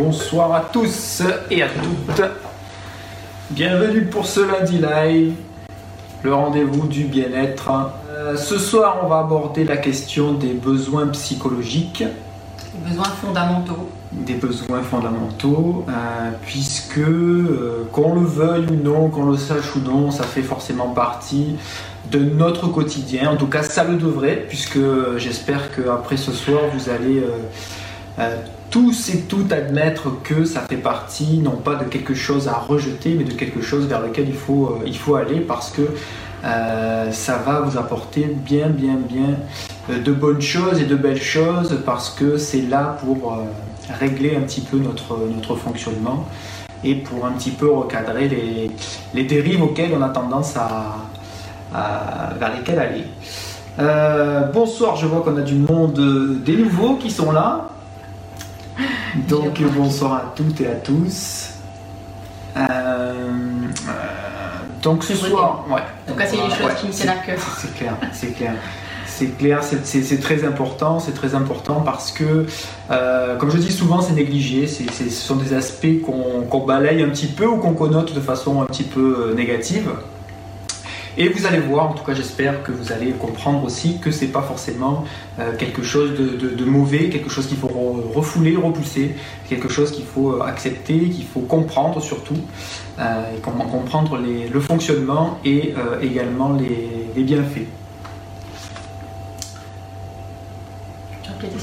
bonsoir à tous et à toutes. Bienvenue pour ce lundi live, le rendez-vous du bien-être. Euh, ce soir, on va aborder la question des besoins psychologiques. Les besoins fondamentaux. Des besoins fondamentaux, euh, puisque euh, qu'on le veuille ou non, qu'on le sache ou non, ça fait forcément partie de notre quotidien. En tout cas, ça le devrait, puisque j'espère qu'après ce soir, vous allez tous et toutes admettre que ça fait partie, non pas de quelque chose à rejeter, mais de quelque chose vers lequel il faut, faut aller, parce que euh, ça va vous apporter bien, bien, bien euh, de bonnes choses et de belles choses parce que c'est là pour euh, régler un petit peu notre, fonctionnement et pour un petit peu recadrer les, les dérives auxquelles on a tendance à, vers lesquelles aller. bonsoir, je vois qu'on a du monde, des nouveaux qui sont là. Donc bonsoir à toutes et à tous. Donc ce soir, ouais. En tout cas, c'est les choses qui me tiennent à cœur. C'est clair, c'est clair. C'est clair, c'est très important, c'est très important parce que, euh, comme je dis souvent, c'est négligé, ce sont des aspects qu'on balaye un petit peu ou qu'on connote de façon un petit peu euh, négative. Et vous allez voir, en tout cas j'espère que vous allez comprendre aussi que c'est pas forcément euh, quelque chose de, mauvais, quelque chose qu'il faut refouler, repousser, quelque chose qu'il faut euh, accepter, qu'il faut comprendre surtout, euh, comprendre le fonctionnement et également les, bienfaits. Tu vas peut-être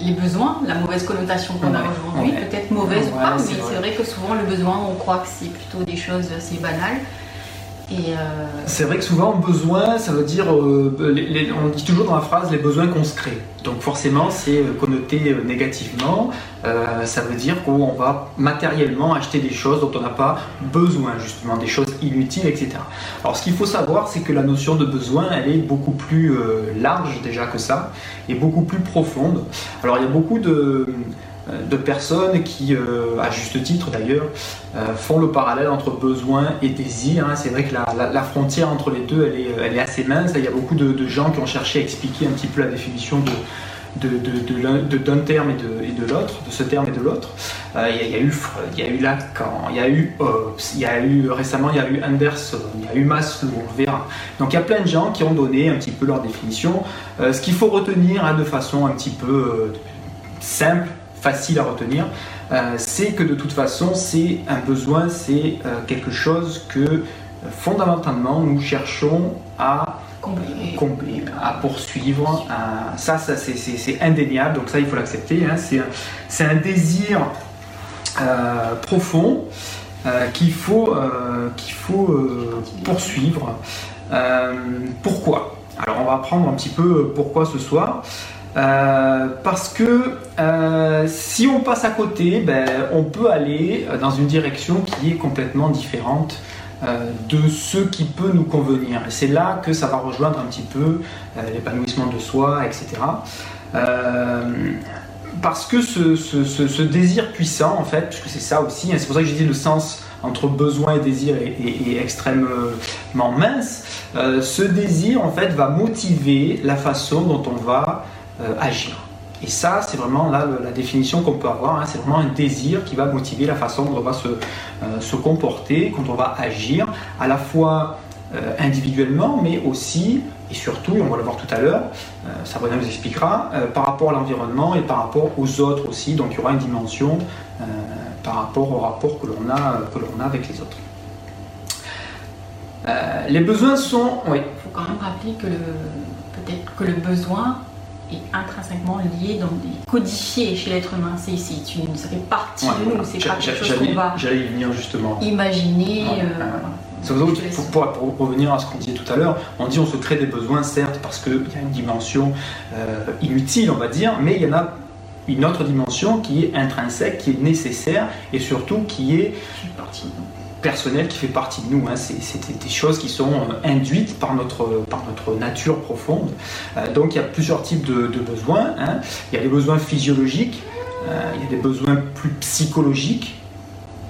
les besoins, la mauvaise connotation qu'on a aujourd'hui, peut-être mauvaise ou pas, mais c'est vrai que souvent le besoin, on croit que c'est plutôt des choses assez banales. Euh, c'est vrai que souvent, besoin, ça veut dire, euh, on dit toujours dans la phrase les besoins qu'on se crée. Donc forcément, c'est euh, connoté négativement. ça veut dire qu'on va matériellement acheter des choses dont on n'a pas besoin, justement, des choses inutiles, etc. Alors ce qu'il faut savoir, c'est que la notion de besoin, elle est beaucoup plus large déjà que ça, et beaucoup plus profonde. Alors il y a beaucoup de de personnes qui, euh, à juste titre d'ailleurs, euh, font le parallèle entre besoin et désir. Hein. C'est vrai que la, frontière entre les deux, elle est, assez mince. Il y a beaucoup de, gens qui ont cherché à expliquer un petit peu la définition de, d'un terme et de, l'autre, de ce terme et de l'autre. Euh, il, y a eu Freud, il y a eu Lacan, il y a eu Hobbes, il y a eu récemment il y a eu Anderson, il y a eu Maslow, on verra. Donc il y a plein de gens qui ont donné un petit peu leur définition. ce qu'il faut retenir hein, de façon un petit peu simple, facile à retenir, euh, c'est que de toute façon, c'est un besoin, c'est euh, quelque chose que euh, fondamentalement nous cherchons à combler, à poursuivre. ça, ça c'est indéniable, donc ça, il faut l'accepter. Hein. c'est un, désir profond qu'il faut, qu'il faut poursuivre. pourquoi? Alors, on va apprendre un petit peu pourquoi ce soir. Euh, parce que euh, si on passe à côté, ben, on peut aller dans une direction qui est complètement différente euh, de ce qui peut nous convenir. C'est là que ça va rejoindre un petit peu l'épanouissement de soi, etc. parce que ce, désir puissant, en fait, puisque c'est ça aussi, hein, c'est pour ça que j'ai dit le sens entre besoin et désir est, extrêmement mince, ce désir, en fait, va motiver la façon dont on va euh, agir. Et ça, c'est vraiment là la définition qu'on peut avoir. Hein. c'est vraiment un désir qui va motiver la façon dont on va se, euh, se comporter, quand on va agir, à la fois euh, individuellement, mais aussi et surtout, et on va le voir tout à l'heure, Sabrina nous expliquera, par rapport à l'environnement et par rapport aux autres aussi. Donc il y aura une dimension par rapport au rapport que l'on a, a avec les autres. les besoins sont. Il faut quand même rappeler que le, peut-être que le besoin est intrinsèquement lié, donc codifié chez l'être humain. C'est, une, ça fait partie de nous, c'est pas quelque chose qu'on va j'allais y venir justement. imaginer. Euh, pour, pour, revenir à ce qu'on disait tout à l'heure, on dit on se crée des besoins, certes, parce qu'il y a une dimension euh, inutile, on va dire, mais il y en a une autre dimension qui est intrinsèque, qui est nécessaire et surtout qui est personnel qui fait partie de nous. Hein. C'est des choses qui sont euh, induites par notre, par notre nature profonde. Euh, donc il y a plusieurs types de, besoins. Hein. Il y a des besoins physiologiques, euh, il y a des besoins plus psychologiques.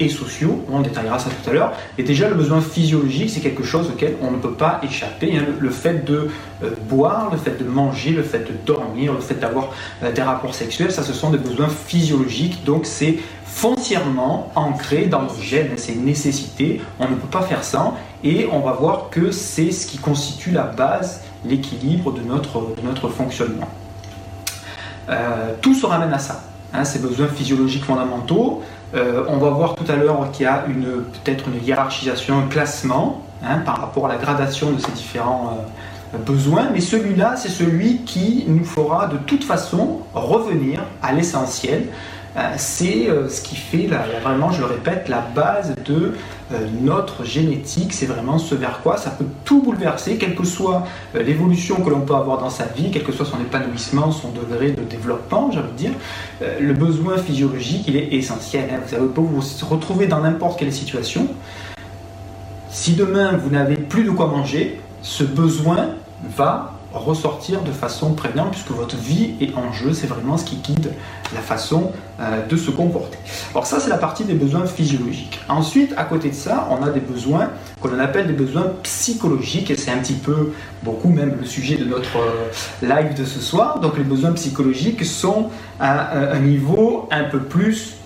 Et sociaux, on détaillera ça tout à l'heure, et déjà le besoin physiologique, c'est quelque chose auquel on ne peut pas échapper. Hein. Le, fait de euh, boire, le fait de manger, le fait de dormir, le fait d'avoir euh, des rapports sexuels, ça ce sont des besoins physiologiques, donc c'est foncièrement ancré dans nos gènes, c'est une nécessité, on ne peut pas faire ça, et on va voir que c'est ce qui constitue la base, l'équilibre de notre, de notre fonctionnement. Euh, tout se ramène à ça, hein, ces besoins physiologiques fondamentaux. Euh, on va voir tout à l'heure qu'il y a peut-être une hiérarchisation, un classement hein, par rapport à la gradation de ces différents besoins, mais celui-là, c'est celui qui nous fera de toute façon revenir à l'essentiel, euh, c'est euh, ce qui fait vraiment, je le répète, la base de euh, notre génétique. C'est vraiment ce vers quoi ça peut tout bouleverser, quelle que soit l'évolution que l'on peut avoir dans sa vie, quel que soit son épanouissement, son degré de développement, j'ai envie de dire. Le besoin physiologique, il est essentiel. Hein. Vous pas vous retrouver dans n'importe quelle situation. Si demain vous n'avez plus de quoi manger, ce besoin va ressortir de façon prégnante puisque votre vie est en jeu, c'est vraiment ce qui guide la façon euh, de se comporter. Alors ça c'est la partie des besoins physiologiques. Ensuite, à côté de ça, on a des besoins qu'on appelle des besoins psychologiques et c'est un petit peu, beaucoup même le sujet de notre euh, live de ce soir. Donc les besoins psychologiques sont à un niveau un peu plus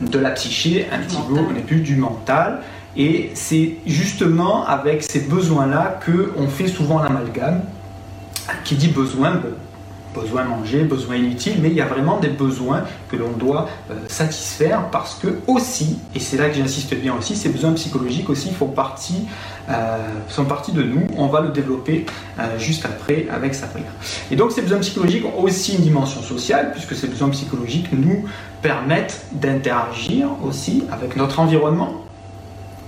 de la psyché, un petit peu plus du mental. Et c'est justement avec ces besoins-là qu'on fait souvent l'amalgame qui dit besoin, besoin manger, besoin inutile, mais il y a vraiment des besoins que l'on doit euh, satisfaire parce que aussi, et c'est là que j'insiste bien aussi, ces besoins psychologiques aussi font partie, euh, partie de nous. On va le développer euh, juste après avec Sabrina. Et donc ces besoins psychologiques ont aussi une dimension sociale puisque ces besoins psychologiques nous permettent d'interagir aussi avec notre environnement,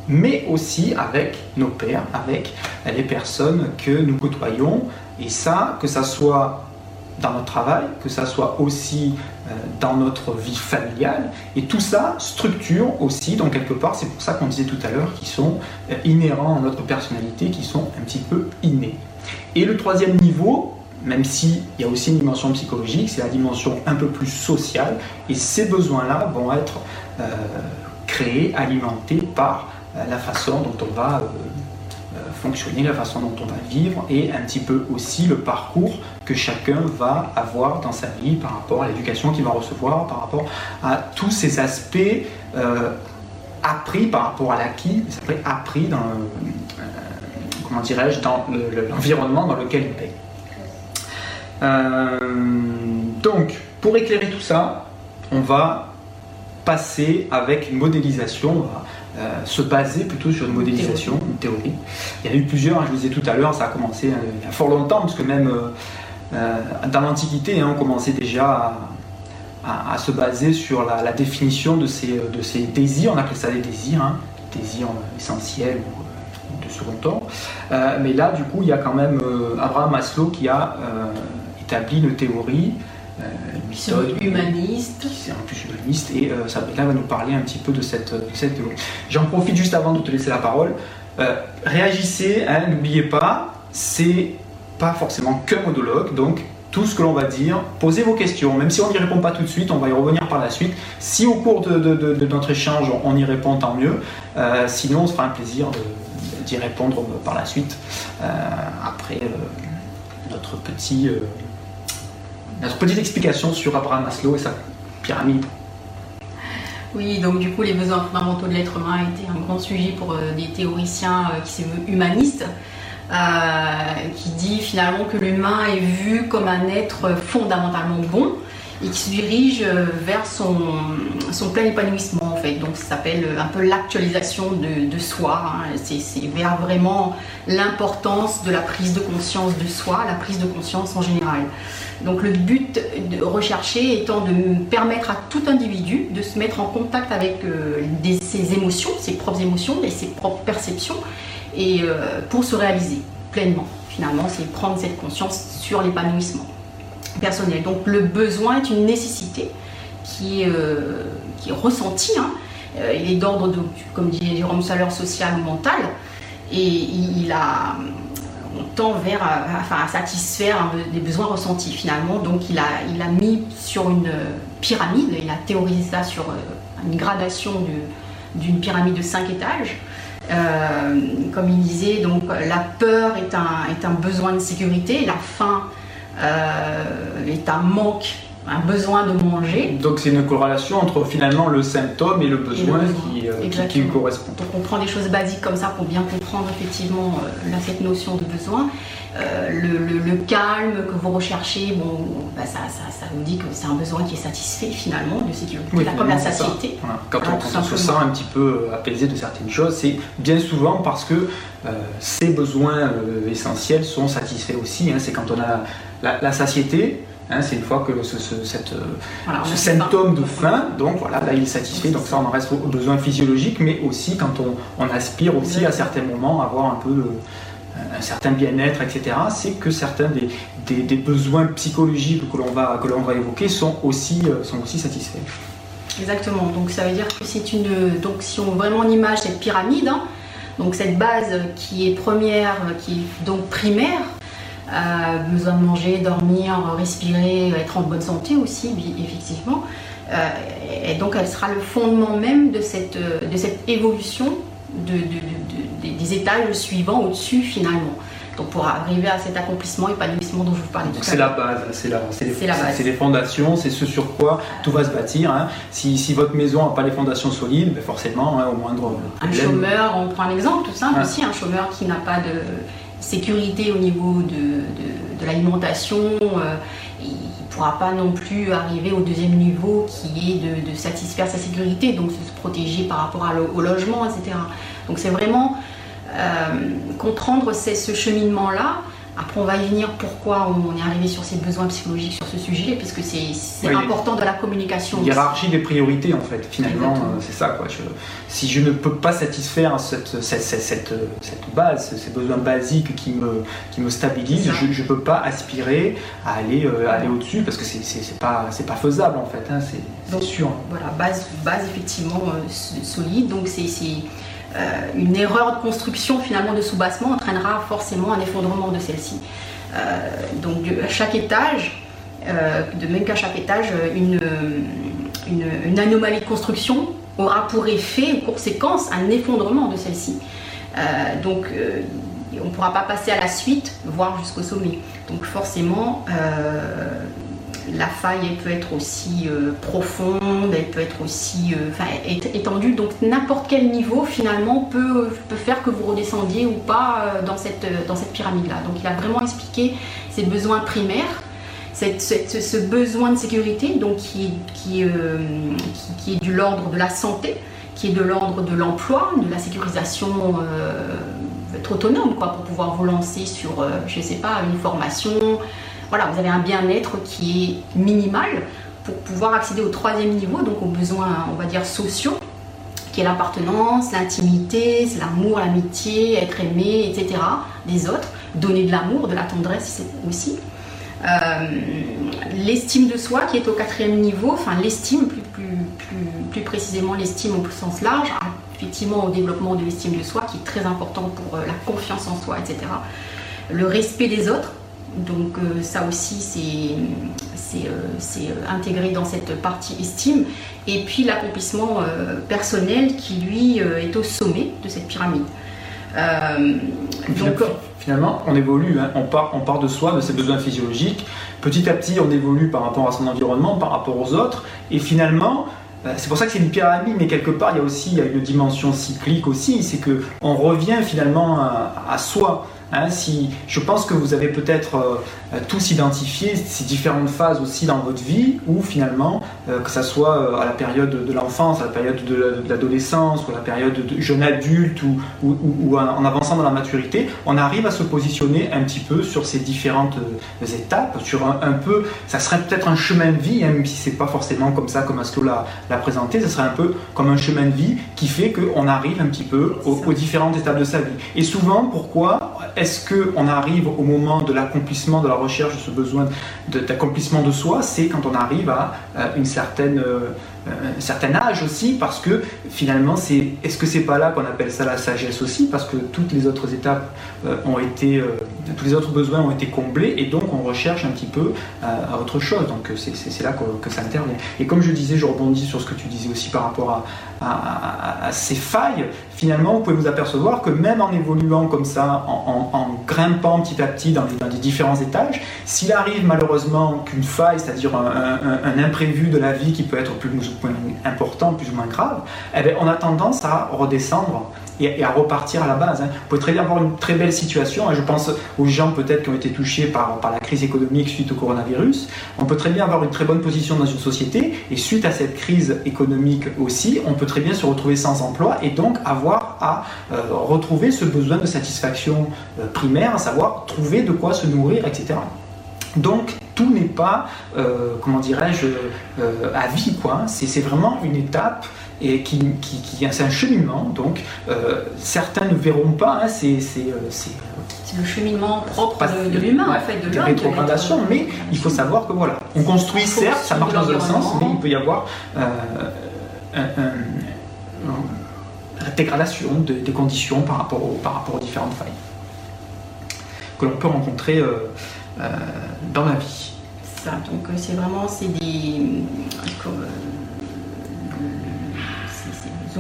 mais aussi avec nos pères, avec les personnes que nous côtoyons, et ça, que ça soit dans notre travail, que ça soit aussi euh, dans notre vie familiale. Et tout ça structure aussi, donc quelque part, c'est pour ça qu'on disait tout à l'heure, qu'ils sont euh, inhérents à notre personnalité, qui sont un petit peu innés. Et le troisième niveau, même s'il y a aussi une dimension psychologique, c'est la dimension un peu plus sociale. Et ces besoins-là vont être euh, créés, alimentés par la façon dont on va fonctionner, la façon dont on va vivre et un petit peu aussi le parcours que chacun va avoir dans sa vie par rapport à l'éducation qu'il va recevoir, par rapport à tous ces aspects euh, appris par rapport à l'acquis, appris dans, euh, comment dans l'environnement dans lequel il paye. Euh, donc, pour éclairer tout ça, on va passer avec une modélisation, euh, se baser plutôt sur une modélisation, une théorie. Il y en a eu plusieurs, hein, je vous disais tout à l'heure, ça a commencé euh, il y a fort longtemps, parce que même euh, dans l'Antiquité, hein, on commençait déjà à, se baser sur la, définition de ces, de ces désirs, on appelait ça des désirs, hein, désirs essentiels ou de second temps. mais là, du coup, il y a quand même Abraham Maslow qui a établi une théorie euh, méthode humaniste. C'est en plus humaniste et euh, Sabrina va nous parler un petit peu de cette, de cette J'en profite juste avant de te laisser la parole. Euh, réagissez, hein, n'oubliez pas, c'est pas forcément qu'un monologue, donc tout ce que l'on va dire, posez vos questions, même si on n'y répond pas tout de suite, on va y revenir par la suite. Si au cours de, de, notre échange on y répond, tant mieux. sinon, on se fera un plaisir d'y répondre par la suite, après notre petit petite explication sur Abraham Maslow et sa pyramide. Oui, donc du coup, les besoins fondamentaux de l'être humain étaient un grand sujet pour euh, des théoriciens euh, qui se humanistes, euh, qui dit finalement que l'humain est vu comme un être fondamentalement bon et qui se dirige vers son, plein épanouissement en fait. Donc ça s'appelle un peu l'actualisation de, soi. Hein. C'est vers vraiment l'importance de la prise de conscience de soi, la prise de conscience en général. Donc le but de rechercher étant de permettre à tout individu de se mettre en contact avec euh, ses émotions, ses propres émotions et ses propres perceptions, et euh, pour se réaliser pleinement. Finalement, c'est prendre cette conscience sur l'épanouissement personnel. Donc le besoin est une nécessité qui est, euh, qui est ressentie. Hein. il est d'ordre, comme dit Jérôme Saleur, social ou mental. Et il a on tend vers à, satisfaire des besoins ressentis finalement. Donc il a, il a mis sur une pyramide, il a théorisé ça sur euh, une gradation d'une pyramide de 5 étages. Euh, comme il disait, donc la peur est un, est un besoin de sécurité, la faim euh, est un manque un besoin de manger. Donc c'est une corrélation entre finalement le symptôme et le besoin, Qui, euh, qui, correspond. Donc on prend des choses basiques comme ça pour bien comprendre effectivement euh, cette notion de besoin. Euh, le, calme que vous recherchez, bon, bah, ça, ça, vous dit que c'est un besoin qui est satisfait finalement de sécurité, oui, comme la satiété. Quand, on, se sent un petit peu apaisé de certaines choses, c'est bien souvent parce que ces besoins essentiels sont satisfaits aussi. Hein. c'est quand on a la, la satiété, Hein, c'est une fois que ce, cette, euh, symptôme de faim, donc voilà, là il est satisfait. Donc ça, on en reste aux besoins physiologiques, mais aussi quand on, aspire aussi à certains moments à avoir un peu un certain bien-être, etc. C'est que certains des, des, besoins psychologiques que l'on va, que va évoquer sont aussi, euh, sont aussi satisfaits. Exactement. Donc ça veut dire que c'est une. Donc si on vraiment en image cette pyramide, hein, donc cette base qui est première, qui est donc primaire, euh, besoin de manger, dormir, respirer, être en bonne santé aussi, effectivement. Euh, et donc elle sera le fondement même de cette, de cette évolution de, des étages suivants au-dessus finalement. Donc pour arriver à cet accomplissement, épanouissement dont je vous parlais tout à l'heure. C'est la base, c'est la, les, c'est les fondations, c'est ce sur quoi tout va se bâtir. Hein. Si, si, votre maison n'a pas les fondations solides, ben forcément, hein, au moindre. Un chômeur, on prend un exemple tout simple aussi, un chômeur qui n'a pas de sécurité au niveau de, l'alimentation, euh, il ne pourra pas non plus arriver au deuxième niveau qui est de, satisfaire sa sécurité, donc se protéger par rapport au logement, etc. Donc c'est vraiment euh, comprendre ce cheminement-là après, on va y venir pourquoi on est arrivé sur ces besoins psychologiques sur ce sujet, puisque c'est important de la communication. Hiérarchie des priorités, en fait, finalement, euh, c'est ça. Quoi. si je ne peux pas satisfaire cette, cette, cette, cette, base, ces besoins basiques qui me, qui me stabilisent, je ne peux pas aspirer à aller, euh, aller au-dessus, parce que c'est pas, pas faisable, en fait, hein, c'est sûr. Voilà, base, base effectivement euh, solide, donc c'est une erreur de construction finalement de sous-bassement entraînera forcément un effondrement de celle-ci. Euh, donc à chaque étage, euh, de même qu'à chaque étage, une, une, anomalie de construction aura pour effet ou conséquence un effondrement de celle-ci. donc on ne pourra pas passer à la suite, voire jusqu'au sommet. Donc forcément, la faille elle peut être aussi euh, profonde, elle peut être aussi euh, étendue. Donc n'importe quel niveau finalement peut, faire que vous redescendiez ou pas euh, dans cette, dans cette pyramide-là. Donc il a vraiment expliqué ses besoins primaires. ce besoin de sécurité donc qui, est de l'ordre de la santé, qui est de l'ordre de l'emploi, de la sécurisation, être autonome quoi, pour pouvoir vous lancer sur, je sais pas, une formation, voilà, vous avez un bien-être qui est minimal pour pouvoir accéder au troisième niveau, donc aux besoins, on va dire, sociaux, qui est l'appartenance, l'intimité, l'amour, l'amitié, être aimé, etc. des autres, donner de l'amour, de la tendresse aussi. Euh, l'estime de soi qui est au quatrième niveau, enfin l'estime plus, plus, plus, précisément l'estime au sens large, effectivement au développement de l'estime de soi qui est très important pour euh, la confiance en soi, etc. Le respect des autres, donc euh, ça aussi, c'est euh, euh, intégré dans cette partie estime. Et puis l'accomplissement personnel qui, lui, est au sommet de cette pyramide. donc, finalement, on évolue, hein. on, part, on part de soi, de ses besoins physiologiques. Petit à petit, on évolue par rapport à son environnement, par rapport aux autres. Et finalement, c'est pour ça que c'est une pyramide, mais quelque part, il y a aussi une dimension cyclique aussi, c'est que on revient finalement à soi. Hein, si, je pense que vous avez peut-être euh, tous identifié ces différentes phases aussi dans votre vie où finalement, euh, que ce soit euh, à la période de l'enfance, à la période de l'adolescence, ou à la période de jeune adulte ou, ou, en avançant dans la maturité, on arrive à se positionner un petit peu sur ces différentes étapes, sur un, peu, ça serait peut-être un chemin de vie, hein, même si c'est pas forcément comme ça, comme Asto l'a présenté, ça serait un peu comme un chemin de vie qui fait qu'on arrive un petit peu aux, aux différentes étapes de sa vie. Et souvent, pourquoi est-ce qu'on arrive au moment de l'accomplissement de la recherche de ce besoin d'accomplissement de, soi? C'est quand on arrive à, une certaine, euh, un certain âge aussi, parce que finalement, est-ce que c'est pas là qu'on appelle ça la sagesse aussi, parce que toutes les autres étapes ont été, tous les autres besoins ont été comblés, et donc on recherche un petit peu autre chose. Donc c'est, là que, ça intervient. Et comme je disais, je rebondis sur ce que tu disais aussi par rapport à ces failles. Finalement, vous pouvez vous apercevoir que même en évoluant comme ça, en, grimpant petit à petit dans, les différents étages, s'il arrive malheureusement qu'une faille, c'est-à-dire un, imprévu de la vie qui peut être plus ou moins important, plus ou moins grave, eh bien, on a tendance à redescendre et, à repartir à la base. Hein. Vous pouvez très bien avoir une très belle situation, et je pense aux gens peut-être qui ont été touchés par, par la crise économique suite au coronavirus. On peut très bien avoir une très bonne position dans une société, et suite à cette crise économique aussi, on peut très bien se retrouver sans emploi et donc avoir à euh, retrouver ce besoin de satisfaction euh, primaire, à savoir trouver de quoi se nourrir, etc. Donc tout n'est pas, euh, comment dirais-je, à vie, quoi. C'est vraiment une étape et qui, qui, c'est un cheminement. Donc, euh, certains ne verront pas. Hein, c'est, euh, c'est, le cheminement propre de, l'humain, en fait, de rétrogradation. Mais il faut savoir que voilà, on construit certes, ça marche dans un sens, mais il peut y avoir euh, une dégradation des conditions par rapport, par rapport aux différentes failles que l'on peut rencontrer dans la vie. Ça, donc c'est vraiment c'est des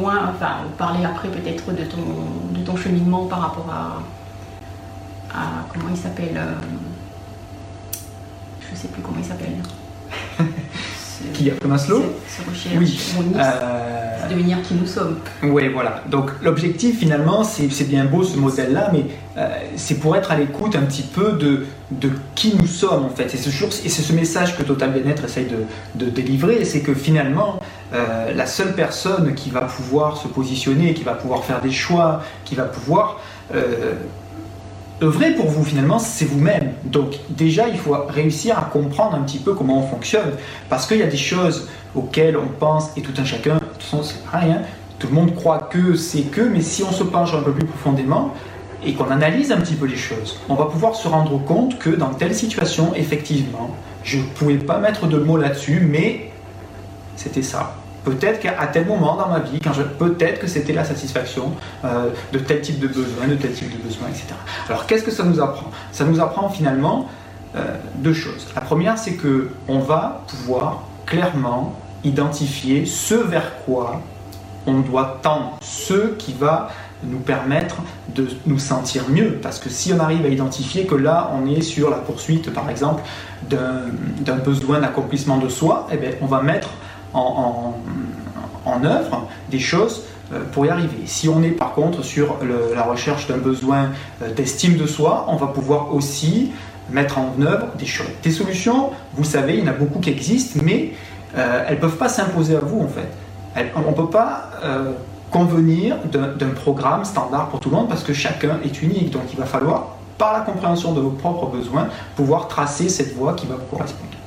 enfin, parler après peut-être de ton, de ton cheminement par rapport à, comment il s'appelle, euh, je sais plus comment il s'appelle. qui a Maslow Oui. Euh... devenir qui nous sommes. Oui, voilà. Donc l'objectif finalement, c'est bien beau ce modèle-là, mais euh, c'est pour être à l'écoute un petit peu de, de qui nous sommes en fait. Et c'est ce, ce message que Total Bien-être essaye de, de délivrer, c'est que finalement, euh, la seule personne qui va pouvoir se positionner, qui va pouvoir faire des choix, qui va pouvoir œuvrer pour vous finalement, c'est vous-même. Donc déjà, il faut réussir à comprendre un petit peu comment on fonctionne, parce qu'il y a des choses auxquelles on pense, et tout un chacun, de toute façon c'est pareil, hein. tout le monde croit que c'est que, mais si on se penche un peu plus profondément, et qu'on analyse un petit peu les choses, on va pouvoir se rendre compte que dans telle situation, effectivement, je ne pouvais pas mettre de mots là-dessus, mais c'était ça. Peut-être qu'à tel moment dans ma vie, peut-être que c'était la satisfaction euh, de tel type de besoin, de tel type de besoin, etc. Alors qu'est-ce que ça nous apprend? Ça nous apprend finalement euh, deux choses. La première, c'est que on va pouvoir clairement identifier ce vers quoi on doit tendre, ce qui va nous permettre de nous sentir mieux. Parce que si on arrive à identifier que là, on est sur la poursuite, par exemple, d'un besoin d'accomplissement de soi, eh bien, on va mettre en, œuvre des choses euh, pour y arriver. Si on est par contre sur la recherche d'un besoin euh, d'estime de soi, on va pouvoir aussi mettre en œuvre des choses. Des solutions, vous savez, il y en a beaucoup qui existent, mais euh, elles ne peuvent pas s'imposer à vous en fait. on ne peut pas convenir d'un programme standard pour tout le monde parce que chacun est unique. Donc il va falloir, par la compréhension de vos propres besoins, pouvoir tracer cette voie qui va vous correspondre.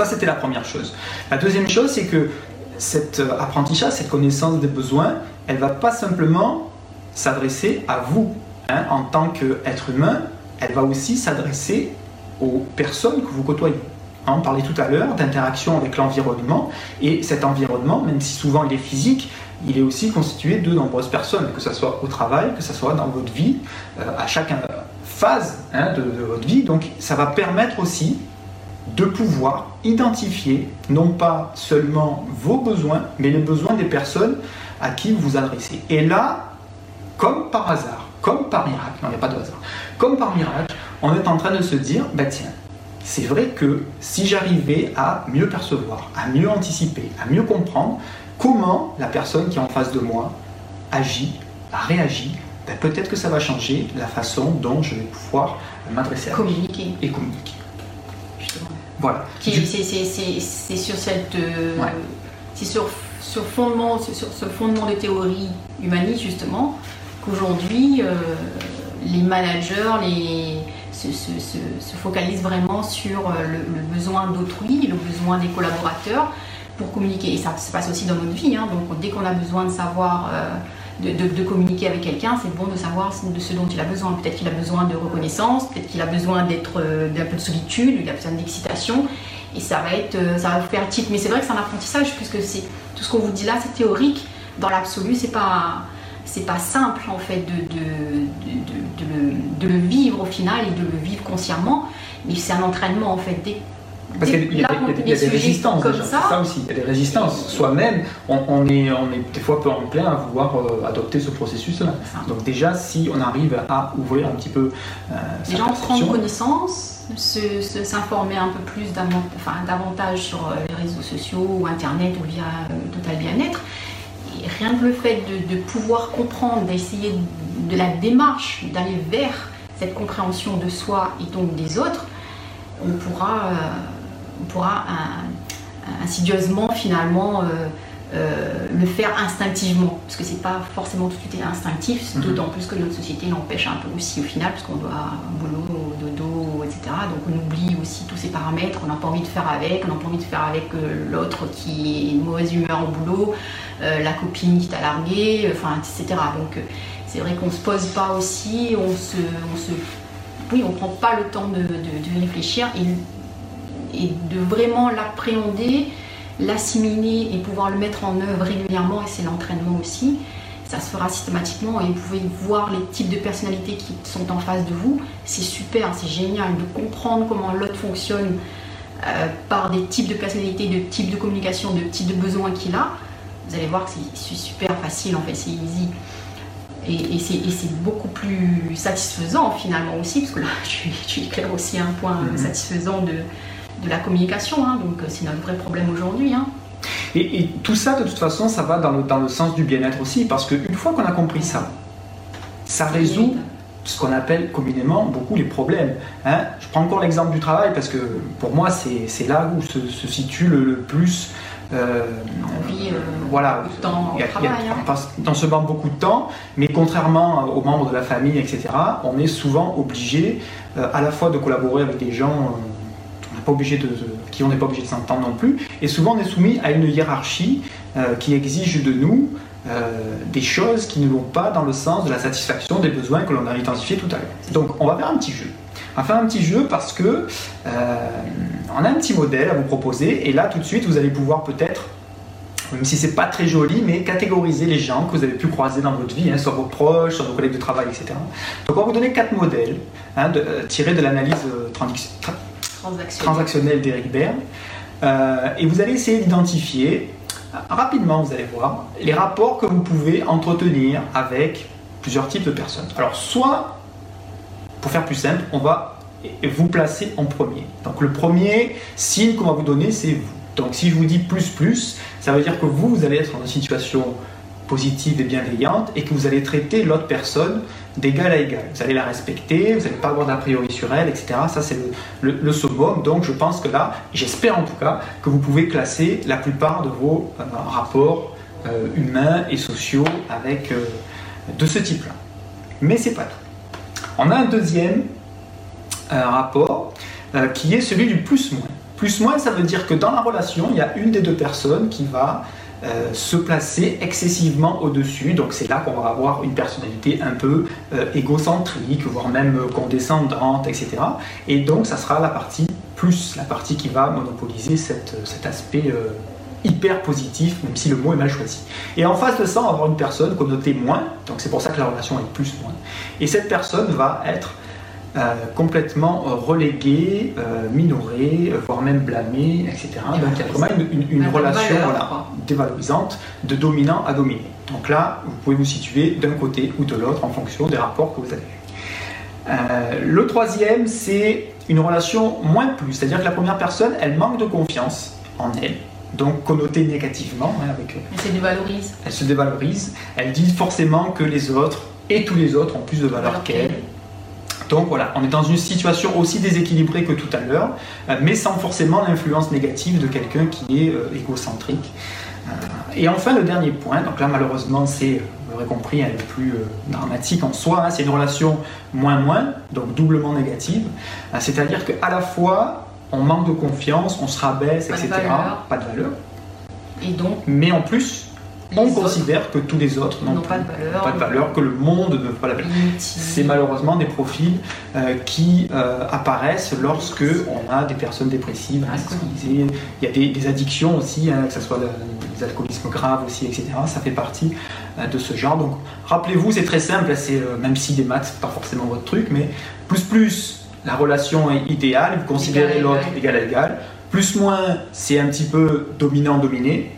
Ça, c'était la première chose. La deuxième chose, c'est que cet euh, apprentissage, cette connaissance des besoins, elle va pas simplement s'adresser à vous hein, en tant qu'être humain, elle va aussi s'adresser aux personnes que vous côtoyez. Hein, on parlait tout à l'heure d'interaction avec l'environnement, et cet environnement, même si souvent il est physique, il est aussi constitué de nombreuses personnes, que ce soit au travail, que ce soit dans votre vie, euh, à chaque euh, phase hein, de, votre vie. Donc ça va permettre aussi de pouvoir identifier non pas seulement vos besoins, mais les besoins des personnes à qui vous vous adressez. Et là, comme par hasard, comme par miracle, non, il n'y a pas de hasard, comme par miracle, on est en train de se dire, bah tiens, c'est vrai que si j'arrivais à mieux percevoir, à mieux anticiper, à mieux comprendre comment la personne qui est en face de moi agit, réagit, ben peut-être que ça va changer la façon dont je vais pouvoir m'adresser à communiquer. et communiquer. Voilà. C'est sur cette. Euh, c'est sur, sur, fondement, sur ce fondement de théorie humaniste, justement, qu'aujourd'hui, euh, les managers les, se, se, focalisent vraiment sur euh, le, besoin d'autrui, le besoin des collaborateurs pour communiquer. Et ça se passe aussi dans notre vie. Hein. donc, dès qu'on a besoin de savoir de, communiquer avec quelqu'un, c'est bon de savoir de ce dont il a besoin. Peut-être qu'il a besoin de reconnaissance, peut-être qu'il a besoin d'être euh, d'un peu de solitude, il a besoin d'excitation, et ça va être, euh, ça va faire titre. Mais c'est vrai que c'est un apprentissage puisque c'est tout ce qu'on vous dit là, c'est théorique. Dans l'absolu, c'est pas pas simple en fait de, de, le, vivre au final et de le vivre consciemment, mais c'est un entraînement en fait. Parce qu'il y, a des résistances déjà, ça. ça aussi, il y a des résistances. Soi-même, on, est, on est des fois peu en plein à vouloir euh, adopter ce processus-là. Donc déjà, si on arrive à ouvrir un petit peu euh, Déjà en prendre connaissance, s'informer un peu plus enfin, davantage sur euh, les réseaux sociaux ou Internet ou via Total Bien-être, rien que le fait de, pouvoir comprendre, d'essayer de la démarche, d'aller vers cette compréhension de soi et donc des autres, on pourra, euh, on pourra insidieusement finalement euh, euh, le faire instinctivement, parce que c'est pas forcément tout à fait instinctif, mhm. d'autant plus que notre société l'empêche un peu aussi au final, parce qu'on doit un boulot, dodo, etc. Donc on oublie aussi tous ces paramètres, on n'a pas envie de faire avec, on n'a pas envie de faire avec l'autre qui est une mauvaise humeur au boulot, euh, la copine qui t'a largué, euh, enfin, etc. Donc euh, c'est vrai qu'on ne se pose pas aussi, on se, on se, oui, on prend pas le temps de, de, réfléchir et, et, de vraiment l'appréhender, l'assimiler et pouvoir le mettre en œuvre régulièrement, et c'est l'entraînement aussi. Ça se fera systématiquement et vous pouvez voir les types de personnalités qui sont en face de vous. C'est super, c'est génial de comprendre comment l'autre fonctionne par des types de personnalités, de types de communication, de types de besoins qu'il a vous allez voir que c'est super facile, en fait, c'est easy. Et, c'est beaucoup plus satisfaisant finalement aussi, parce que là, tu, éclaires aussi un point mm-hmm. satisfaisant de, de, la communication, hein. donc c'est notre vrai problème aujourd'hui. Hein. Et, tout ça, de toute façon, ça va dans le, dans le sens du bien-être aussi, parce qu'une fois qu'on a compris ça, ça résout ce qu'on appelle communément beaucoup les problèmes. Hein. Je prends encore l'exemple du travail, parce que pour moi, c'est là où se, se situe le plus euh, on vit euh, voilà, temps hein. on passe dans ce banc beaucoup de temps, mais contrairement aux membres de la famille, etc., on est souvent obligé euh, à la fois de collaborer avec des gens pas obligé de, qui on n'est pas obligé de s'entendre non plus, et souvent on est soumis à une hiérarchie qui exige de nous des choses qui ne vont pas dans le sens de la satisfaction des besoins que l'on a identifiés tout à l'heure. Donc on va faire un petit jeu. On va faire un petit jeu parce que on a un petit modèle à vous proposer et là tout de suite vous allez pouvoir peut-être même si c'est pas très joli, mais catégoriser les gens que vous avez pu croiser dans votre vie, hein, soit vos proches, soit vos collègues de travail, etc. Donc on va vous donner quatre modèles hein, euh, tirés de l'analyse euh, transactionnelle d'Eric Baird. Euh, et vous allez essayer d'identifier, rapidement vous allez voir, les rapports que vous pouvez entretenir avec plusieurs types de personnes. Alors soit, pour faire plus simple, on va vous placez en premier. Donc le premier signe qu'on va vous donner, c'est vous. Donc si je vous dis plus plus, ça veut dire que vous, vous allez être dans une situation positive et bienveillante et que vous allez traiter l'autre personne d'égal à égal. Vous allez la respecter, vous n'allez pas avoir d'a priori sur elle, etc. Ça, c'est le, le, summum. Donc, je pense que là, j'espère en tout cas, que vous pouvez classer la plupart de vos euh, rapports euh, humains et sociaux avec euh, de ce type-là. Mais c'est pas tout. On a un deuxième rapport qui est celui du plus-moins. Plus-moins, ça veut dire que dans la relation, il y a une des deux personnes qui va euh, se placer excessivement au-dessus. Donc c'est là qu'on va avoir une personnalité un peu euh, égocentrique, voire même condescendante, etc. Et donc ça sera la partie plus, la partie qui va monopoliser cet aspect hyper positif, même si le mot est mal choisi. Et en face de ça, on va avoir une personne connotée moins, donc c'est pour ça que la relation est plus-moins. Et cette personne va être euh, complètement euh, relégué, euh, minoré, voire même blâmé, etc. Donc il y a vraiment une, relation dévalorisante de dominant à dominé. Donc là, vous pouvez vous situer d'un côté ou de l'autre en fonction des rapports que vous avez le troisième, c'est une relation moins plus, c'est-à-dire que la première personne, elle manque de confiance en elle, donc connotée négativement. Hein, avec, elle se dévalorise. Elle se dévalorise. Elle dit forcément que les autres et tous les autres ont plus de valeur qu'elle. Donc voilà, on est dans une situation aussi déséquilibrée que tout à l'heure, euh, mais sans forcément l'influence négative de quelqu'un qui est euh, égocentrique. Euh, et enfin, le dernier point, donc là malheureusement c'est, vous l'aurez compris, le plus dramatique en soi, hein, c'est une relation moins-moins, donc doublement négative. C'est-à-dire qu'à la fois, on manque de confiance, on se rabaisse, etc. pas de valeur. Et donc Mais en plus, on considère que tous les autres n'ont pas, de valeur, que le monde ne veut pas la valeur. C'est malheureusement des profils euh, qui euh, apparaissent lorsque on a des personnes dépressives, Il y a des, addictions aussi, hein, que ce soit des alcoolismes graves aussi, etc. Ça fait partie euh, de ce genre. Donc rappelez-vous, c'est très simple, c'est même si des maths, c'est pas forcément votre truc, mais plus plus la relation est idéale, vous considérez l'autre égal à égal. Plus moins, c'est un petit peu dominant-dominé.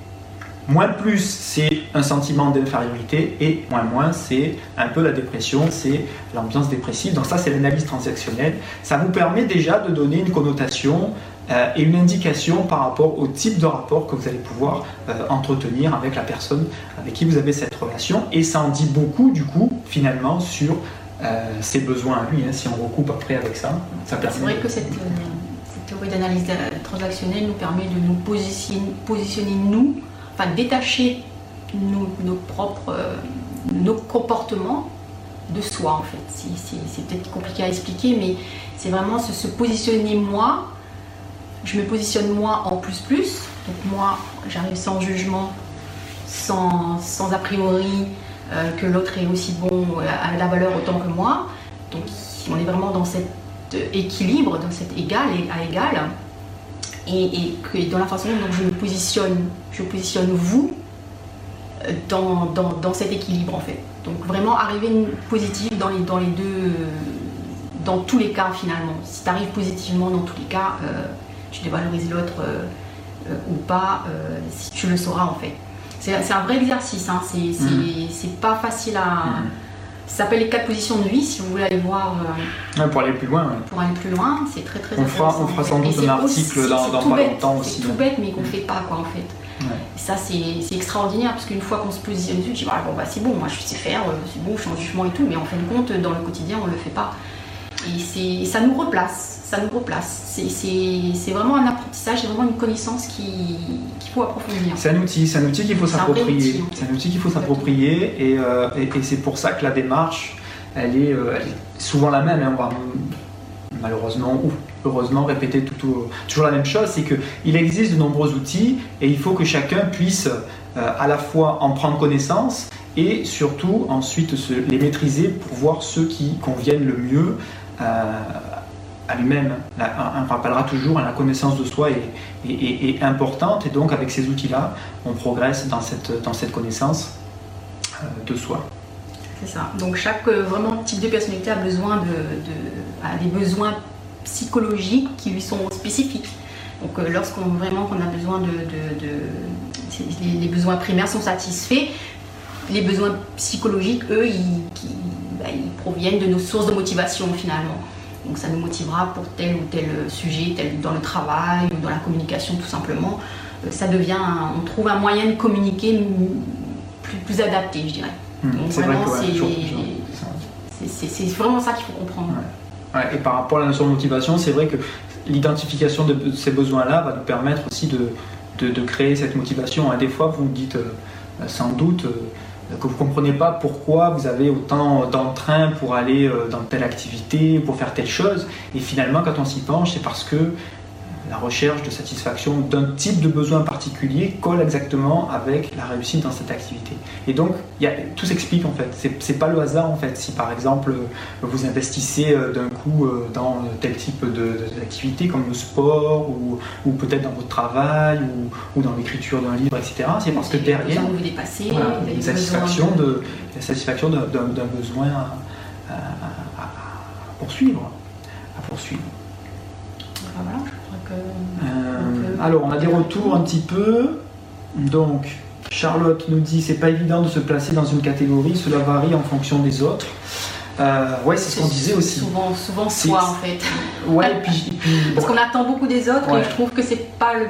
Moins plus, c'est un sentiment d'infériorité et moins moins, c'est un peu la dépression, c'est l'ambiance dépressive. Donc ça, c'est l'analyse transactionnelle. Ça vous permet déjà de donner une connotation euh, et une indication par rapport au type de rapport que vous allez pouvoir euh, entretenir avec la personne avec qui vous avez cette relation. Et ça en dit beaucoup, du coup, finalement, sur euh, ses besoins à lui. Hein, si on recoupe après avec ça, ça permet... C'est vrai que cette, théorie d'analyse transactionnelle nous permet de nous positionner nous enfin détacher nos, propres euh, nos comportements de soi en fait. C'est peut-être compliqué à expliquer, mais c'est vraiment se, positionner moi. Je me positionne moi en plus plus. Donc moi, j'arrive sans jugement, sans, sans a priori euh, que l'autre est aussi bon, à la valeur autant que moi. Donc on est vraiment dans cet équilibre, dans cet égal à égal et, que dans la façon dont je me positionne, je positionne vous euh, dans, dans, cet équilibre en fait. Donc vraiment arriver positif dans les, dans les deux, dans tous les cas finalement. Si tu arrives positivement dans tous les cas, euh, tu dévalorises l'autre euh, ou pas, si tu le sauras en fait. C'est un vrai exercice, hein. mmh. c'est pas facile à... Mmh. Ça s'appelle les quatre positions de vie, si vous voulez aller voir. Euh, pour aller plus loin. Pour aller plus loin, c'est très très on fera, on fera sans doute un article dans, dans pas longtemps aussi. C'est tout bête, mais qu'on ne fait pas, quoi, en fait. ça, c'est extraordinaire, parce qu'une fois qu'on se positionne dessus, je dis, bon, bah, c'est bon, moi je sais faire, euh, c'est bon, je suis en jugement et tout, mais en fin de compte, dans le quotidien, on ne le fait pas. Et ça nous replace, ça nous replace. C'est vraiment un apprentissage, c'est vraiment une connaissance qu'il faut approfondir. C'est un outil, c'est un outil qu'il faut s'approprier. C'est un outil qu'il faut s'approprier euh, et, et, c'est pour ça que la démarche, elle est, euh, souvent la même. Hein. on va malheureusement ou heureusement répéter tout, toujours la même chose, c'est qu'il existe de nombreux outils et il faut que chacun puisse euh, à la fois en prendre connaissance et surtout ensuite se, les maîtriser pour voir ceux qui conviennent le mieux à lui-même. On rappellera toujours, la connaissance de soi est, importante et donc avec ces outils-là, on progresse dans cette, dans cette connaissance euh, de soi. C'est ça. Donc chaque euh, vraiment type de personnalité a besoin de, des besoins psychologiques qui lui sont spécifiques. Donc euh, lorsqu'on vraiment qu'on a besoin de, les, besoins primaires sont satisfaits, les besoins psychologiques, eux, bah, ils proviennent de nos sources de motivation finalement. Donc ça nous motivera pour tel ou tel sujet, tel dans le travail ou dans la communication tout simplement. Ça devient, on trouve un moyen de communiquer plus, adapté, je dirais. Hmm, c'est vraiment, c'est vraiment ça qu'il faut comprendre. et par rapport à la notion de motivation, c'est vrai que l'identification de ces besoins-là va nous permettre aussi de, de, créer cette motivation. Des fois, vous me dites euh, sans doute, euh, que vous ne comprenez pas pourquoi vous avez autant d'entrain pour aller euh, dans telle activité, pour faire telle chose. Et finalement, quand on s'y penche, c'est parce que la recherche de satisfaction d'un type de besoin particulier colle exactement avec la réussite dans cette activité. Et donc, y a, tout s'explique en fait. C'est pas le hasard en fait. Si par exemple vous investissez euh, d'un coup euh, dans tel type d'activité comme le sport ou, ou peut-être dans votre travail ou, ou dans l'écriture d'un livre, etc., c'est parce que derrière, vous dépassez, voilà, une satisfaction de... la satisfaction d'un besoin à, à, poursuivre. À poursuivre. Voilà. Euh, alors, on a des retours un petit peu. Donc, Charlotte nous dit c'est pas évident de se placer dans une catégorie, cela varie en fonction des autres. Euh, ouais, c'est ce qu'on disait aussi. Souvent, souvent soi en fait. Ouais, puis, Parce qu'on attend beaucoup des autres et je trouve que c'est pas le.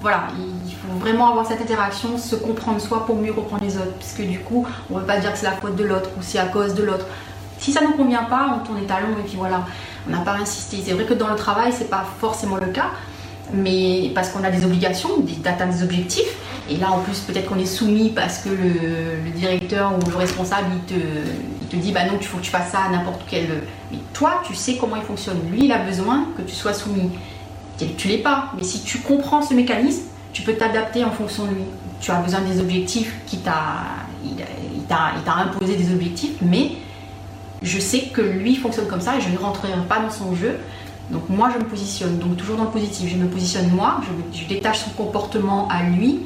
Voilà, il faut vraiment avoir cette interaction, se comprendre soi pour mieux comprendre les autres. Parce que du coup, on ne veut pas dire que c'est la faute de l'autre ou c'est à cause de l'autre. Si ça ne nous convient pas, on tourne les talons et puis voilà on n'a pas insisté. C'est vrai que dans le travail, c'est pas forcément le cas, mais parce qu'on a des obligations d'atteindre des objectifs. Et là, en plus, peut-être qu'on est soumis parce que le, directeur ou le responsable, il te, dit, bah non, il faut que tu fasses ça à n'importe quel... Mais toi, tu sais comment il fonctionne. Lui, il a besoin que tu sois soumis. Tu l'es pas, mais si tu comprends ce mécanisme, tu peux t'adapter en fonction de lui. tu as besoin des objectifs, qui t'a, il, t'a imposé des objectifs, mais je sais que lui fonctionne comme ça et je ne rentrerai pas dans son jeu. Donc moi je me positionne, donc toujours dans le positif, je me positionne moi, je, détache son comportement à lui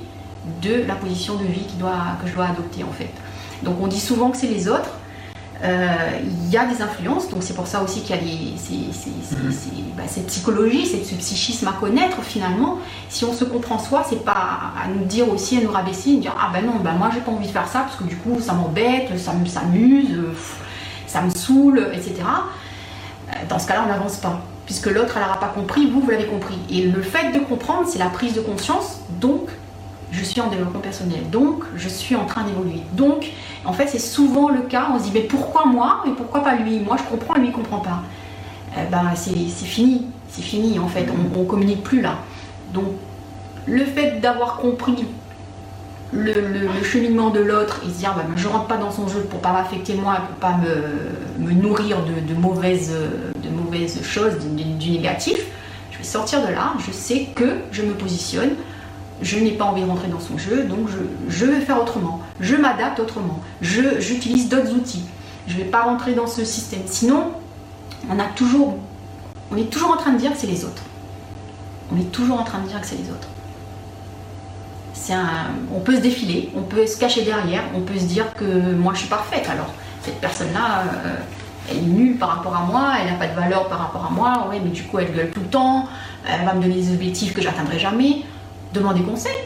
de la position de vie doit, que je dois adopter en fait. Donc on dit souvent que c'est les autres, euh, il y a des influences, donc c'est pour ça aussi qu'il y a mhm. bah, cette psychologie, ce psychisme à connaître finalement. Si on se comprend soi, c'est pas à nous dire aussi, à nous rabaisser, à dire ah ben non, ben moi j'ai pas envie de faire ça parce que du coup ça m'embête, ça s'amuse, ça me saoule, etc. Euh, dans ce cas-là, on n'avance pas, puisque l'autre elle n'aura pas compris, vous vous l'avez compris. Et le fait de comprendre, c'est la prise de conscience, donc je suis en développement personnel, donc je suis en train d'évoluer. Donc, en fait, c'est souvent le cas, on se dit, mais pourquoi moi et pourquoi pas lui? Moi, je comprends, lui, il comprend pas. Euh, ben, c'est fini, c'est fini, en fait, on, ne communique plus là. Donc, le fait d'avoir compris le, cheminement de l'autre et se dire, ben, je rentre pas dans son jeu pour pas m'affecter moi, pour pas me, nourrir de, mauvaises, de mauvaises choses, du négatif, je vais sortir de là, je sais que je me positionne je n'ai pas envie de rentrer dans son jeu, donc je, vais faire autrement. Je m'adapte autrement. J'utilise d'autres outils. Je ne vais pas rentrer dans ce système. Sinon, on, a toujours, on est toujours en train de dire que c'est les autres. On est toujours en train de dire que c'est les autres. On peut se défiler, on peut se cacher derrière, on peut se dire que moi je suis parfaite. Alors, cette personne-là, euh, elle est nulle par rapport à moi, elle n'a pas de valeur par rapport à moi, ouais, mais du coup elle gueule tout le temps, elle va me donner des objectifs que j'atteindrai jamais demander conseil.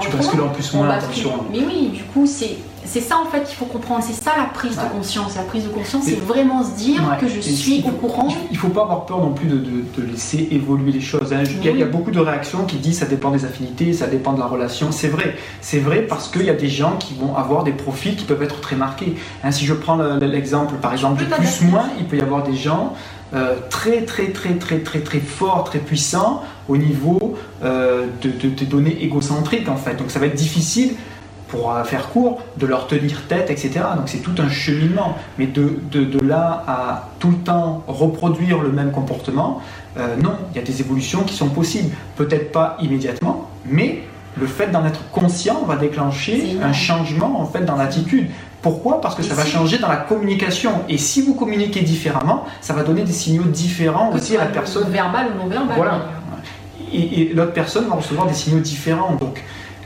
Faire tu bascules en plus moins attention. Mais oui, du coup, c'est c'est ça en fait qu'il faut comprendre, c'est ça la prise de conscience. La prise de conscience, c'est vraiment se dire que je suis au courant. Il ne faut pas avoir peur non plus de, de, laisser évoluer les choses. Hein. Il, y a, beaucoup de réactions qui disent ça dépend des affinités, ça dépend de la relation. C'est vrai, c'est vrai parce qu'il y a des gens qui vont avoir des profils qui peuvent être très marqués. Hein, si je prends l'exemple par exemple du plus-moins, il peut y avoir des gens euh, très très très très très très fort, très puissant au niveau euh, de, données égocentriques en fait. Donc ça va être difficile pour euh, faire court, de leur tenir tête, etc. Donc c'est tout un cheminement. Mais de, de, là à tout le temps reproduire le même comportement, non, il y a des évolutions qui sont possibles. Peut-être pas immédiatement, mais le fait d'en être conscient va déclencher un changement en fait dans l'attitude. Pourquoi? Parce que ça va changer dans la communication. Et si vous communiquez différemment, ça va donner des signaux différents aussi à la personne. Verbal ou non verbal. Voilà. Et, l'autre personne va recevoir des signaux différents. Donc,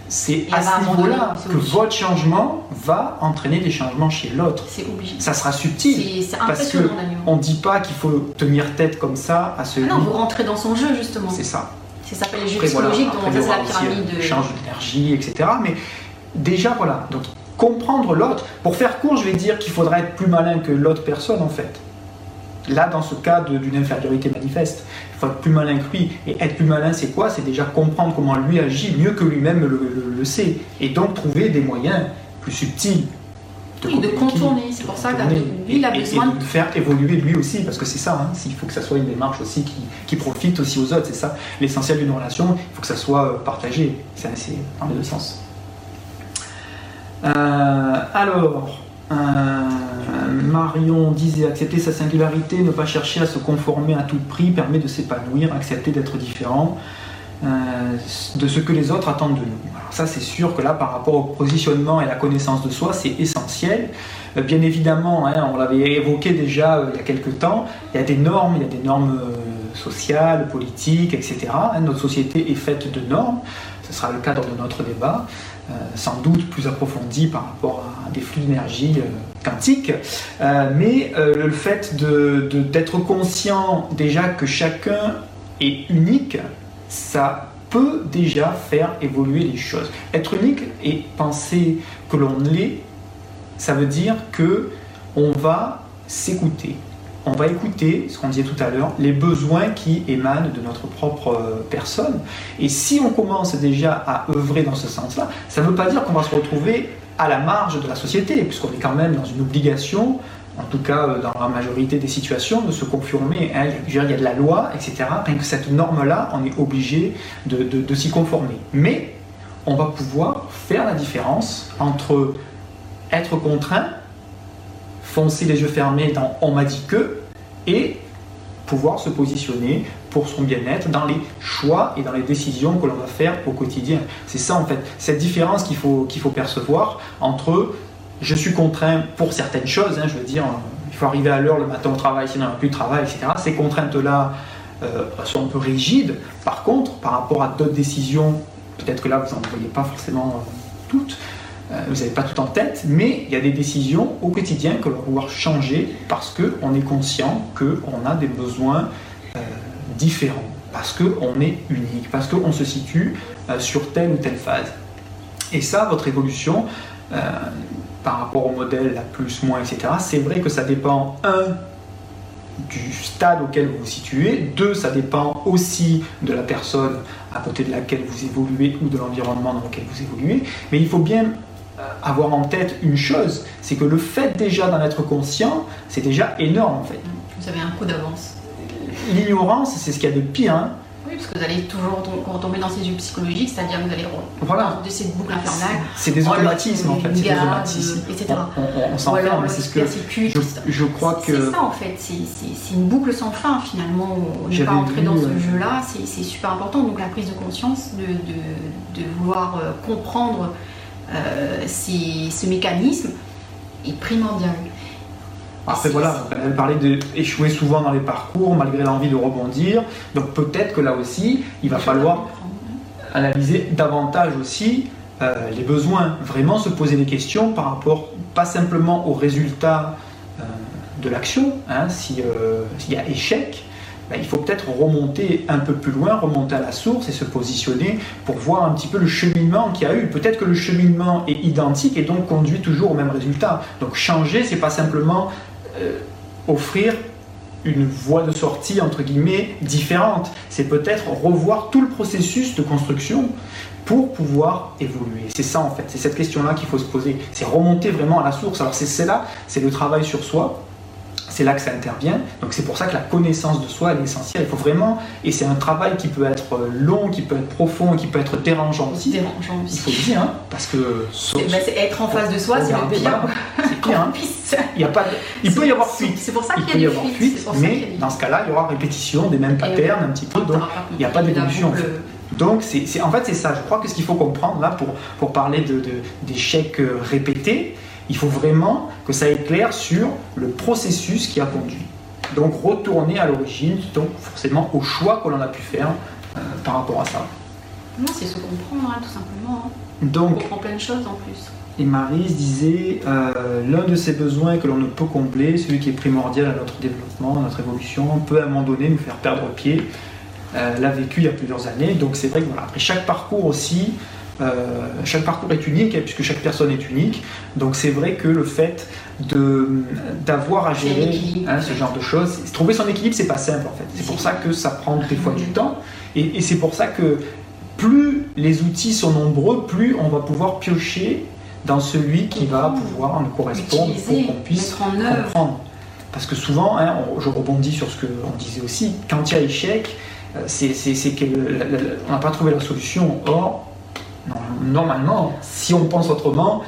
c'est à ce niveau-là que votre changement va entraîner des changements chez l'autre. C'est obligé. Ça sera subtil. C'est parce que on ne dit pas qu'il faut tenir tête comme ça à celui. Ah non, vous rentrez dans son jeu justement. C'est ça. Ça s'appelle les jeux psychologiques, voilà, c'est la pyramide. Change d'énergie, etc. Mais déjà, voilà. Donc, comprendre l'autre. Pour faire court, je vais dire qu'il faudra être plus malin que l'autre personne en fait. Là, dans ce cas d'une infériorité manifeste, faut être plus malin que lui. Et être plus malin, c'est quoi? C'est déjà comprendre comment lui agit mieux que lui-même le, sait. Et donc trouver des moyens plus subtils. De, oui, de contourner. C'est pour ça que lui, il a besoin de... faire évoluer lui aussi, parce que c'est ça. Hein. Il faut que ça soit une démarche aussi qui, profite aussi aux autres. C'est ça l'essentiel d'une relation. Il faut que ça soit partagé. C'est dans les deux sens. Euh, alors, euh, Marion disait accepter sa singularité, ne pas chercher à se conformer à tout prix, permet de s'épanouir, accepter d'être différent euh, de ce que les autres attendent de nous. Alors ça, c'est sûr que là, par rapport au positionnement et la connaissance de soi, c'est essentiel. bien évidemment, hein, on l'avait évoqué déjà il y a quelques temps, il y a des normes, il y a des normes sociales, politiques, etc. Hein, notre société est faite de normes. Ce sera le cadre de notre débat. Euh, sans doute plus approfondi par rapport à des flux d'énergie euh, quantiques. Euh, mais le fait d'être conscient déjà que chacun est unique, ça peut déjà faire évoluer les choses. Être unique et penser que l'on l'est, ça veut dire que on va s'écouter, on va écouter, ce qu'on disait tout à l'heure, les besoins qui émanent de notre propre euh, personne. Et si on commence déjà à œuvrer dans ce sens-là, ça ne veut pas dire qu'on va se retrouver à la marge de la société, puisqu'on est quand même dans une obligation, en tout cas euh, dans la majorité des situations, de se conformer. Hein. il y a de la loi, etc. Rien que cette norme-là, on est obligé de, de s'y conformer. Mais on va pouvoir faire la différence entre être contraint foncer les yeux fermés dans on m'a dit que et pouvoir se positionner pour son bien-être dans les choix et dans les décisions que l'on va faire au quotidien. C'est ça en fait, cette différence qu'il faut, faut percevoir entre je suis contraint pour certaines choses, hein, je veux dire, il faut arriver à l'heure le matin au travail, sinon il n'y a plus de travail, etc. Ces contraintes-là euh, sont un peu rigides. Par contre, par rapport à d'autres décisions, peut-être que là vous n'en voyez pas forcément euh, toutes, vous n'avez pas tout en tête, mais il y a des décisions au quotidien que l'on va pouvoir changer parce qu'on est conscient qu'on a des besoins différents, parce qu'on est unique, parce qu'on se situe sur telle ou telle phase. Et ça, votre évolution, par rapport au modèle, la plus, moins, etc., c'est vrai que ça dépend, un, du stade auquel vous vous situez, deux, ça dépend aussi de la personne à côté de laquelle vous évoluez ou de l'environnement dans lequel vous évoluez, mais il faut bien euh, avoir en tête une chose, c'est que le fait déjà d'en être conscient, c'est déjà énorme en fait. Vous avez un coup d'avance. L'ignorance, c'est ce qu'il y a de pire. Hein. Oui, parce que vous allez toujours retomber dans ces yeux psychologiques, c'est-à-dire que vous allez voilà. de cette boucle infernale. C'est des automatismes en fait, c'est des automatismes. Etc. On, on, s'enferme, c'est ce que je, je crois que. C'est ça en fait, c'est une boucle sans fin finalement. On n'est pas entré dans ce jeu-là, c'est super important. Donc la prise de conscience, de, de, de vouloir euh, comprendre euh, ce mécanisme est primordial. Après voilà, elle parlait d'échouer souvent dans les parcours malgré l'envie de rebondir. Donc peut-être que là aussi, il va falloir analyser davantage aussi euh, les besoins, vraiment se poser des questions par rapport pas simplement aux résultats euh, de l'action, hein, euh, s'il y a échec, ben, il faut peut-être remonter un peu plus loin, remonter à la source et se positionner pour voir un petit peu le cheminement qu'il y a eu. Peut-être que le cheminement est identique et donc conduit toujours au même résultat. Donc changer, c'est pas simplement euh, offrir une voie de sortie entre guillemets différente. C'est peut-être revoir tout le processus de construction pour pouvoir évoluer. C'est ça en fait, c'est cette question-là qu'il faut se poser. C'est remonter vraiment à la source. Alors c'est là, c'est le travail sur soi, c'est là que ça intervient. Donc c'est pour ça que la connaissance de soi est essentielle. Il faut vraiment, et c'est un travail qui peut être euh, long, qui peut être profond, qui peut être dérangeant aussi. Dérangeant aussi. Il faut le dire, hein, parce que eh ben, être en face de soi, c'est le pire. C'est pire. Hein. Il, y a pas il peut y avoir fuite. C'est pour ça qu'il y a des fuites, mais dans ce cas-là, il y aura répétition des mêmes patterns un petit peu, donc il n'y a pas d'évolution. Donc, c'est, en fait, c'est ça. Je crois que ce qu'il faut comprendre là pour, pour parler de, d'échecs euh, répétés, il faut vraiment que ça éclaire sur le processus qui a conduit. Donc retourner à l'origine, donc forcément au choix que l'on a pu faire euh, par rapport à ça. Non, c'est se comprendre, hein, tout simplement. Hein. Donc, on comprend plein de choses en plus. Et Marise disait euh, l'un de ces besoins que l'on ne peut combler, celui qui est primordial à notre développement, à notre évolution, peut à un moment donné nous faire perdre pied. Euh, l'a vécu il y a plusieurs années. Donc c'est vrai que voilà, après chaque parcours aussi euh, chaque parcours est unique, hein, puisque chaque personne est unique. Donc c'est vrai que le fait d'avoir à gérer hein, ce genre de choses, trouver son équilibre, c'est pas simple en fait. C'est pour ça que ça prend des fois du temps. Et, c'est pour ça que plus les outils sont nombreux, plus on va pouvoir piocher dans celui qui va pouvoir nous correspondre pour qu'on puisse comprendre. Parce que souvent, hein, je rebondis sur ce qu'on disait aussi, quand il y a échec, euh, c'est qu'on n'a pas trouvé la solution. Or, normalement, si on pense autrement,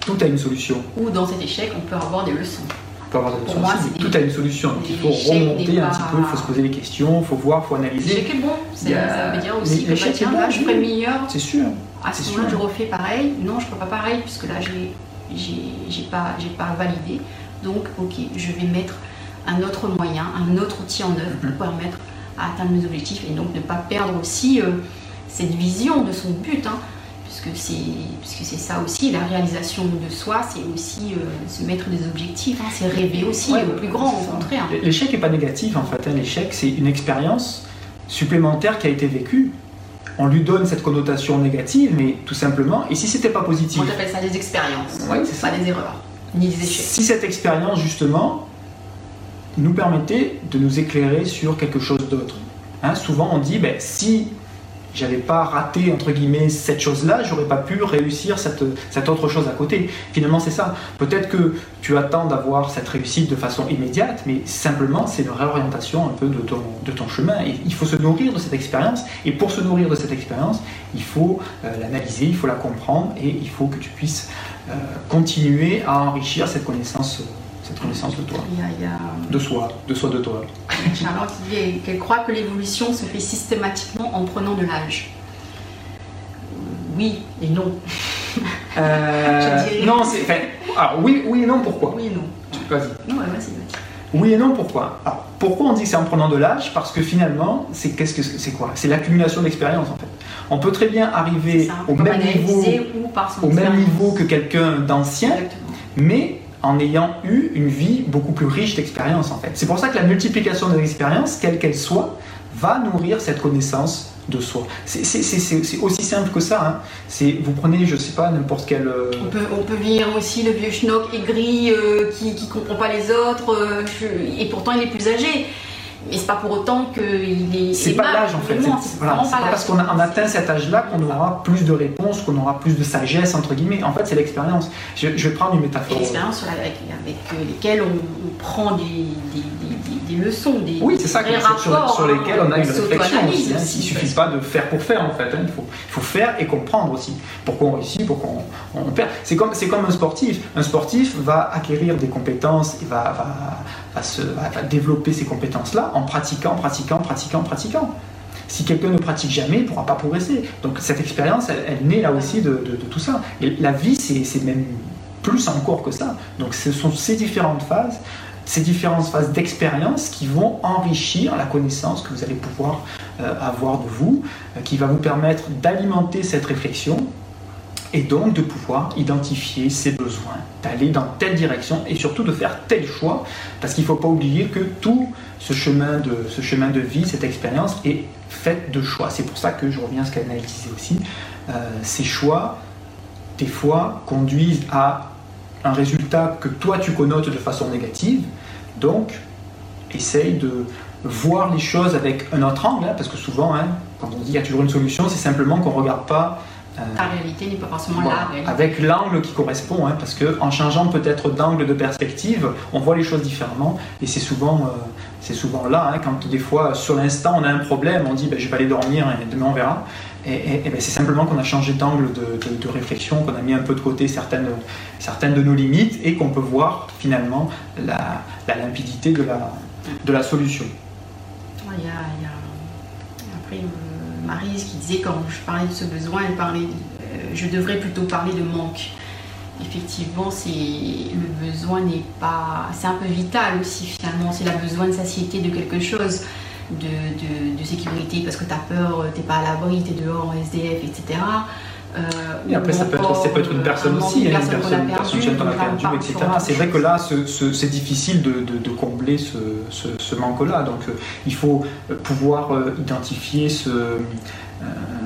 tout a une solution. Ou dans cet échec, on peut avoir des leçons. On peut avoir des leçons. tout a une solution. il faut remonter un petit peu, il faut se poser des questions, il faut voir, il faut analyser. L'échec est bon. Ça veut dire aussi que bah, tiens, là, je ferai meilleur. C'est sûr. À ce moment-là, je refais pareil. Non, je ne ferai pas pareil, puisque là, je n'ai pas, pas validé. Donc, ok, je vais mettre un autre moyen, un autre outil en œuvre pour mhm. permettre à atteindre mes objectifs et donc ne pas perdre aussi. Euh, cette vision de son but, hein, puisque c'est ça aussi, la réalisation de soi, c'est aussi euh, se mettre des objectifs, hein, c'est rêver aussi au plus grand, au contraire. L'échec n'est pas négatif en fait, hein. l'échec c'est une expérience supplémentaire qui a été vécue. On lui donne cette connotation négative, mais tout simplement, et si c'était pas positif? Moi j'appelle ça des expériences, pas des erreurs, ni des échecs. Si cette expérience justement nous permettait de nous éclairer sur quelque chose d'autre. souvent on dit, ben, si j'avais pas raté entre guillemets cette chose-là, j'aurais pas pu réussir cette, cette, autre chose à côté. Finalement, c'est ça. Peut-être que tu attends d'avoir cette réussite de façon immédiate, mais simplement, c'est une réorientation un peu de ton, de ton chemin. Et il faut se nourrir de cette expérience. Et pour se nourrir de cette expérience, il faut euh, l'analyser, il faut la comprendre, et il faut que tu puisses euh, continuer à enrichir cette connaissance cette connaissance de toi. Il y a, De soi, de soi, de toi. Charlotte dit qu'elle croit que l'évolution se fait systématiquement en prenant de l'âge. Oui et non. Euh, non, c'est. alors oui, oui et non, pourquoi? Oui et non. Vas-y. Non, vas-y, vas-y. Oui et non, pourquoi? Alors, pourquoi on dit que c'est en prenant de l'âge? Parce que finalement, c'est qu'est-ce que c'est quoi? C'est l'accumulation d'expérience en fait. On peut très bien arriver au même niveau, au même niveau que quelqu'un d'ancien, mais en ayant eu une vie beaucoup plus riche d'expérience en fait. C'est pour ça que la multiplication des expériences, quelle qu'elle soit, va nourrir cette connaissance de soi. C'est aussi simple que ça. Hein. Vous prenez, je sais pas, n'importe quel. Euh, on, peut, on venir aussi le vieux schnock aigri euh, qui ne comprend pas les autres, euh, et pourtant il est plus âgé. Mais c'est pas pour autant qu'il est. C'est pas l'âge en fait. C'est pas, parce qu'on a, atteint cet âge-là qu'on aura plus de réponses, qu'on aura plus de sagesse entre guillemets. En fait, c'est l'expérience. Je, vais prendre une métaphore. L'expérience avec, avec, lesquelles on, prend des des leçons, des Oui, c'est ça, sur, sur, lesquels on a une réflexion aussi. Hein. Il ne suffit pas de faire pour faire en fait. Hein. Il, faut, faut, faire et comprendre aussi. Pourquoi on réussit, pourquoi on, perd. C'est comme, comme un sportif. Un sportif va acquérir des compétences, il va, va, va, se, développer ces compétences-là en pratiquant, pratiquant, pratiquant, pratiquant. Si quelqu'un ne pratique jamais, il ne pourra pas progresser. Donc cette expérience, elle, naît là aussi de tout ça. Et la vie, c'est même plus encore que ça. Donc ce sont ces différentes phases ces différentes phases d'expérience qui vont enrichir la connaissance que vous allez pouvoir euh, avoir de vous, euh, qui va vous permettre d'alimenter cette réflexion et donc de pouvoir identifier ses besoins, d'aller dans telle direction et surtout de faire tel choix, parce qu'il ne faut pas oublier que tout ce chemin de, ce chemin de vie, cette expérience est faite de choix. C'est pour ça que je reviens à ce qu'Anna disait aussi, euh, ces choix, des fois, conduisent à un résultat que toi tu connotes de façon négative, donc, essaye de voir les choses avec un autre angle, hein, parce que souvent, hein, quand on dit qu'il y a toujours une solution, c'est simplement qu'on ne regarde pas. Euh, la réalité n'est pas forcément la réalité. Avec l'angle qui correspond, hein, parce qu'en changeant peut-être d'angle de perspective, on voit les choses différemment, et c'est souvent, euh, c'est souvent là, quand des fois, sur l'instant, on a un problème, on dit ben, je vais aller dormir et demain on verra. Et, ben, c'est simplement qu'on a changé d'angle de, réflexion, qu'on a mis un peu de côté certaines, certaines de nos limites et qu'on peut voir finalement la, limpidité de la, de la solution. Il y a, après euh, Marise qui disait quand je parlais de ce besoin, elle parlait, euh, je devrais plutôt parler de manque. Effectivement, c'est le besoin n'est pas, c'est un peu vital aussi finalement. C'est la besoin de satiété de quelque chose de, sécurité parce que tu as peur, tu n'es pas à l'abri, tu es dehors en SDF, etc. Euh, et après, ça peut, être, ça peut être une personne aussi, une personne, une personne qui a perdu, etc. C'est vrai que là, c'est difficile de, de, combler ce, ce, manque-là. Donc, euh, il faut pouvoir euh, identifier ce,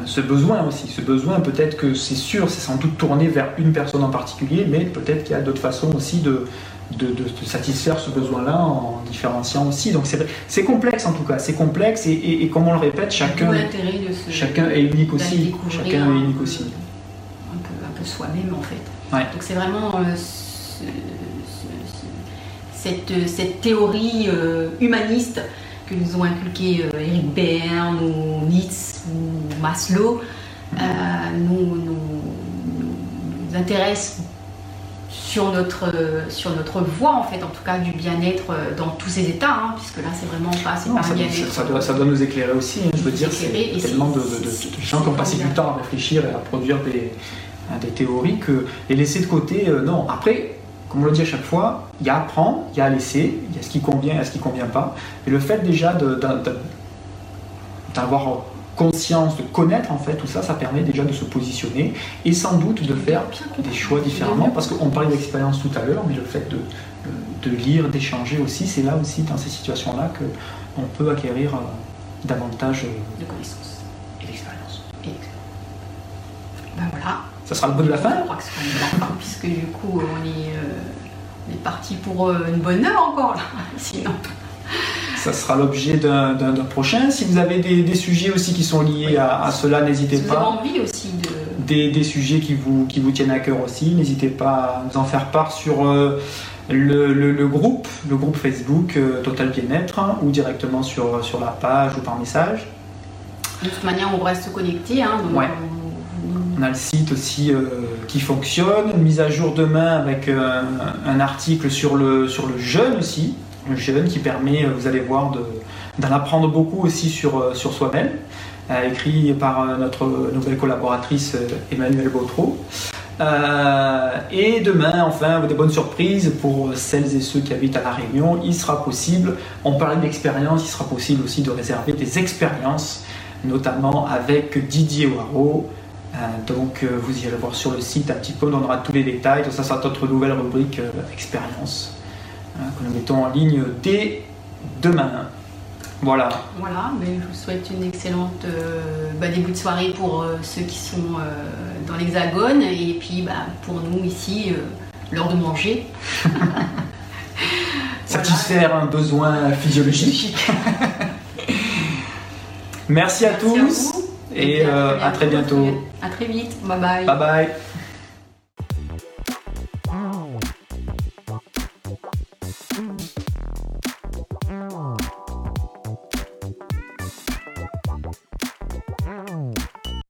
ce besoin aussi. Ce besoin, peut-être que c'est sûr, c'est sans doute tourné vers une personne en particulier, mais peut-être qu'il y a d'autres façons aussi de, de, satisfaire ce besoin-là en différenciant aussi. Donc c'est complexe en tout cas, c'est complexe et, comme on le répète, chacun, chacun est unique aussi. Chacun est unique aussi. Un peu, soi-même en fait. Donc c'est vraiment euh, cette, cette, théorie euh, humaniste que nous ont inculqué euh, Eric Berne ou Nietzsche ou Maslow nous, nous, nous intéresse sur notre, sur notre voie, en fait, en tout cas, du bien-être euh, dans tous ces états, hein, puisque là, c'est vraiment pas, c'est pas ça, bien-être. Ça, doit, ça doit nous éclairer aussi, hein, je veux dire, c'est tellement de, gens qui ont passé du temps à réfléchir et à produire des, des théories que les laisser de côté, euh, non. Après, comme on le dit à chaque fois, il y a à apprendre, il y a à laisser, il y a ce qui convient et ce qui convient pas. Et le fait déjà d'avoir conscience, de connaître en fait tout ça, ça permet déjà de se positionner et sans doute de faire des choix différemment. Parce qu'on parlait d'expérience tout à l'heure, mais le fait de, de lire, d'échanger aussi, c'est là aussi dans ces situations-là qu'on peut acquérir euh, davantage euh, de connaissances. et d'expérience. Ben voilà. Ça sera le mot de la fin Je crois que ce sera le puisque du coup on est, euh, on est parti pour une bonne heure encore là, sinon ça sera l'objet d'un prochain. Si vous avez des, sujets aussi qui sont liés à, cela, n'hésitez pas. Vous avez envie aussi de... Des, sujets qui vous, qui vous tiennent à cœur aussi, n'hésitez pas à nous en faire part sur euh, le, groupe, le groupe Facebook euh, Total Bien-être hein, ou directement sur, sur la page ou par message. De toute manière, on reste connecté. Hein, ouais. Vous On a le site aussi qui fonctionne. Une mise à jour demain avec un article sur le, sur le jeûne aussi. Jeûne qui permet, vous allez voir, d'en apprendre beaucoup aussi sur, sur soi-même. écrit par notre nouvelle collaboratrice Emmanuelle Bautreau. Euh, et demain, enfin, des bonnes surprises pour celles et ceux qui habitent à La Réunion. Il sera possible, on parlait d'expérience, il sera possible aussi de réserver des expériences, notamment avec Didier Waro. Euh, donc, euh, vous irez voir sur le site un petit peu, on donnera tous les détails. Donc, ça sera notre nouvelle rubrique expérience que nous mettons en ligne dès demain. Voilà. Voilà, mais je vous souhaite une excellente euh, bah, début de soirée pour euh, ceux qui sont euh, dans l'Hexagone et puis bah, pour nous ici, l'heure de manger. Satisfaire un besoin physiologique. Merci à tous et à, très bientôt. À très vite. Bye bye. Bye bye.